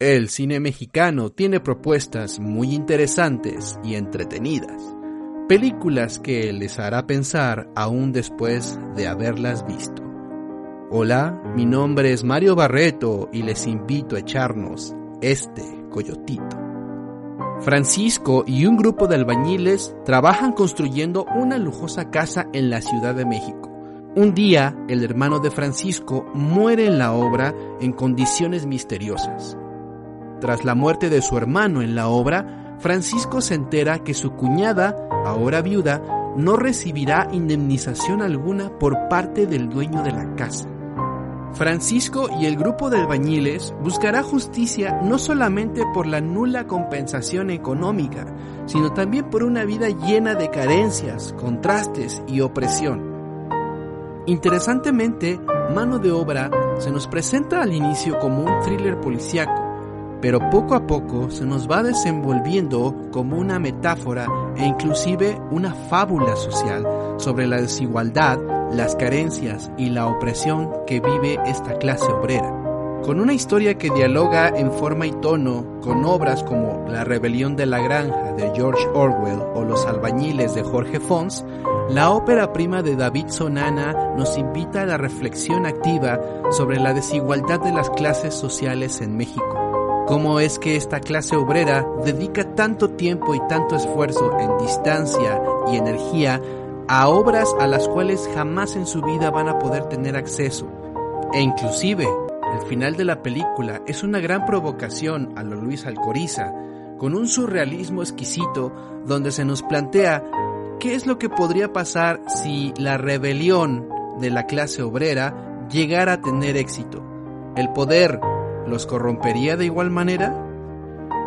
El cine mexicano tiene propuestas muy interesantes y entretenidas. Películas que les hará pensar aún después de haberlas visto. Hola, mi nombre es Mario Barreto y les invito a echarnos este coyotito. Francisco y un grupo de albañiles trabajan construyendo una lujosa casa en la Ciudad de México. Un día, el hermano de Francisco muere en la obra en condiciones misteriosas. Tras la muerte de su hermano en la obra, Francisco se entera que su cuñada, ahora viuda, no recibirá indemnización alguna por parte del dueño de la casa. Francisco y el grupo de albañiles buscará justicia no solamente por la nula compensación económica, sino también por una vida llena de carencias, contrastes y opresión. Interesantemente, Mano de Obra se nos presenta al inicio como un thriller policíaco, pero poco a poco se nos va desenvolviendo como una metáfora e inclusive una fábula social sobre la desigualdad, las carencias y la opresión que vive esta clase obrera. Con una historia que dialoga en forma y tono con obras como La rebelión de la granja de George Orwell o Los albañiles de Jorge Fons, la ópera prima de David Sonana nos invita a la reflexión activa sobre la desigualdad de las clases sociales en México ¿Cómo es que esta clase obrera dedica tanto tiempo y tanto esfuerzo en distancia y energía a obras a las cuales jamás en su vida van a poder tener acceso? E inclusive, el final de la película es una gran provocación a lo Luis Alcoriza, con un surrealismo exquisito donde se nos plantea qué es lo que podría pasar si la rebelión de la clase obrera llegara a tener éxito. El poder ¿Los corrompería de igual manera?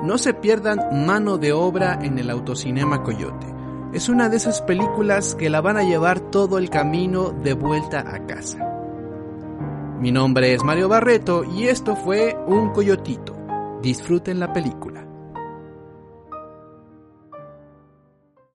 No se pierdan mano de obra en el autocinema Coyote. Es una de esas películas que la van a llevar todo el camino de vuelta a casa. Mi nombre es Mario Barreto y esto fue Un Coyotito. Disfruten la película.